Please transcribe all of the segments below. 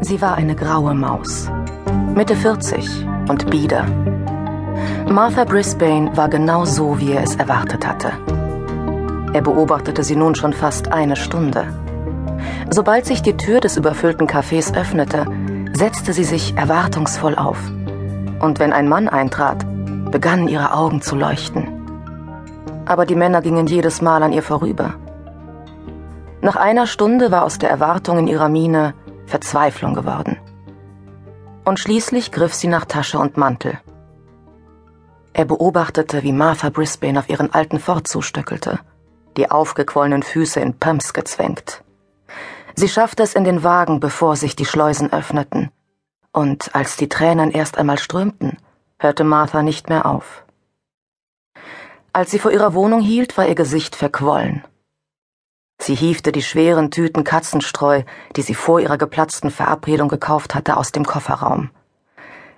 Sie war eine graue Maus, Mitte 40 und bieder. Martha Brisbane war genau so, wie er es erwartet hatte. Er beobachtete sie nun schon fast eine Stunde. Sobald sich die Tür des überfüllten Cafés öffnete, setzte sie sich erwartungsvoll auf. Und wenn ein Mann eintrat, begannen ihre Augen zu leuchten. Aber die Männer gingen jedes Mal an ihr vorüber. Nach einer Stunde war aus der Erwartung in ihrer Miene Verzweiflung geworden. Und schließlich griff sie nach Tasche und Mantel. Er beobachtete, wie Martha Brisbane auf ihren alten Ford zustöckelte, die aufgequollenen Füße in Pumps gezwängt. Sie schaffte es in den Wagen, bevor sich die Schleusen öffneten, und als die Tränen erst einmal strömten, hörte Martha nicht mehr auf. Als sie vor ihrer Wohnung hielt, war ihr Gesicht verquollen. Sie hiefte die schweren Tüten Katzenstreu, die sie vor ihrer geplatzten Verabredung gekauft hatte, aus dem Kofferraum.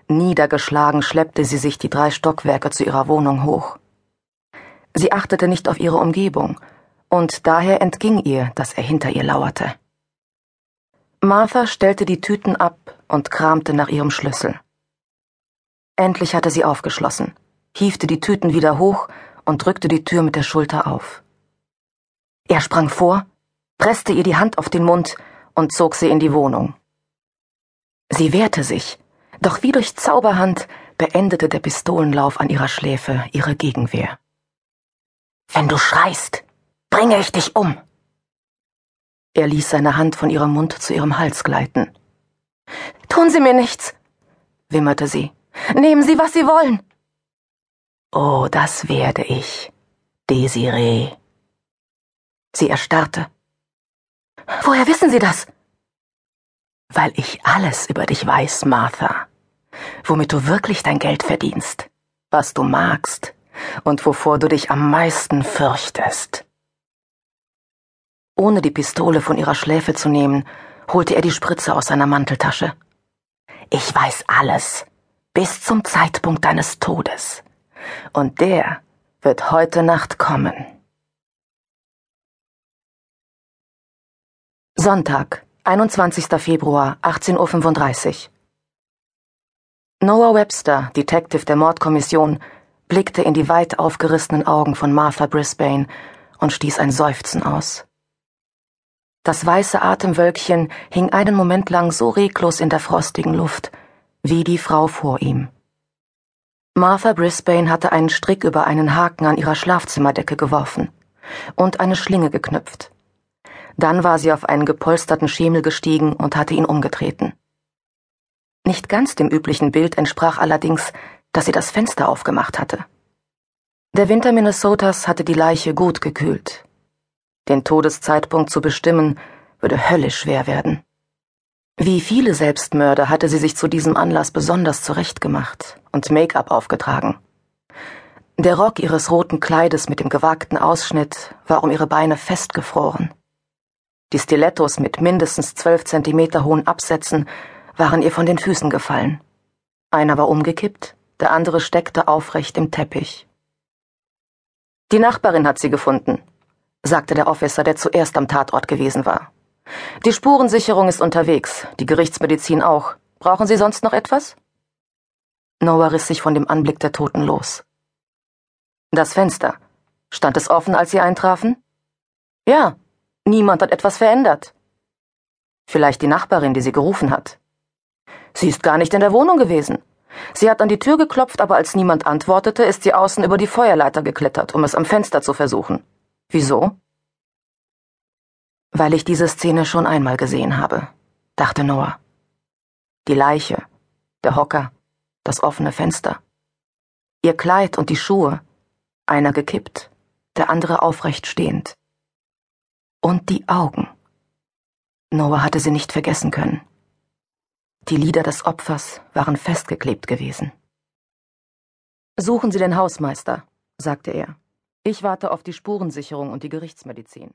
Niedergeschlagen schleppte sie sich die drei Stockwerke zu ihrer Wohnung hoch. Sie achtete nicht auf ihre Umgebung, und daher entging ihr, dass er hinter ihr lauerte. Martha stellte die Tüten ab und kramte nach ihrem Schlüssel. Endlich hatte sie aufgeschlossen, hiefte die Tüten wieder hoch und drückte die Tür mit der Schulter auf. Er sprang vor, presste ihr die Hand auf den Mund und zog sie in die Wohnung. Sie wehrte sich, doch wie durch Zauberhand beendete der Pistolenlauf an ihrer Schläfe ihre Gegenwehr. Wenn du schreist, bringe ich dich um. Er ließ seine Hand von ihrem Mund zu ihrem Hals gleiten. Tun Sie mir nichts, wimmerte sie. Nehmen Sie, was Sie wollen. Oh, das werde ich, Desiree. Sie erstarrte. Woher wissen Sie das? Weil ich alles über dich weiß, Martha. Womit du wirklich dein Geld verdienst, was du magst und wovor du dich am meisten fürchtest. Ohne die Pistole von ihrer Schläfe zu nehmen, holte er die Spritze aus seiner Manteltasche. Ich weiß alles, bis zum Zeitpunkt deines Todes. Und der wird heute Nacht kommen. Sonntag, 21. Februar, 18.35 Uhr. Noah Webster, Detective der Mordkommission, blickte in die weit aufgerissenen Augen von Martha Brisbane und stieß ein Seufzen aus. Das weiße Atemwölkchen hing einen Moment lang so reglos in der frostigen Luft, wie die Frau vor ihm. Martha Brisbane hatte einen Strick über einen Haken an ihrer Schlafzimmerdecke geworfen und eine Schlinge geknüpft. Dann war sie auf einen gepolsterten Schemel gestiegen und hatte ihn umgetreten. Nicht ganz dem üblichen Bild entsprach allerdings, dass sie das Fenster aufgemacht hatte. Der Winter Minnesotas hatte die Leiche gut gekühlt. Den Todeszeitpunkt zu bestimmen, würde höllisch schwer werden. Wie viele Selbstmörder hatte sie sich zu diesem Anlass besonders zurechtgemacht und Make-up aufgetragen. Der Rock ihres roten Kleides mit dem gewagten Ausschnitt war um ihre Beine festgefroren. Die Stilettos mit mindestens zwölf Zentimeter hohen Absätzen waren ihr von den Füßen gefallen. Einer war umgekippt, der andere steckte aufrecht im Teppich. Die Nachbarin hat sie gefunden, sagte der Officer, der zuerst am Tatort gewesen war. Die Spurensicherung ist unterwegs, die Gerichtsmedizin auch. Brauchen Sie sonst noch etwas? Noah riss sich von dem Anblick der Toten los. Das Fenster. Stand es offen, als Sie eintrafen? Ja, Niemand hat etwas verändert. Vielleicht die Nachbarin, die sie gerufen hat. Sie ist gar nicht in der Wohnung gewesen. Sie hat an die Tür geklopft, aber als niemand antwortete, ist sie außen über die Feuerleiter geklettert, um es am Fenster zu versuchen. Wieso? Weil ich diese Szene schon einmal gesehen habe, dachte Noah. Die Leiche, der Hocker, das offene Fenster. Ihr Kleid und die Schuhe, einer gekippt, der andere aufrecht stehend. Und die Augen. Noah hatte sie nicht vergessen können. Die Lider des Opfers waren festgeklebt gewesen. Suchen Sie den Hausmeister, sagte er. Ich warte auf die Spurensicherung und die Gerichtsmedizin.